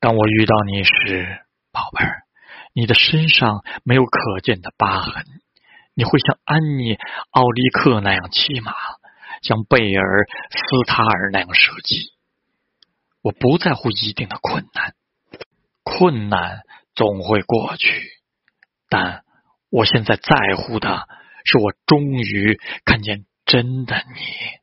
当我遇到你时宝贝儿你的身上没有可见的疤痕你会像安妮奥利克那样骑马像贝尔斯塔尔那样射击。我不在乎一定的困难困难总会过去但我现在在乎的是我终于看见真的你。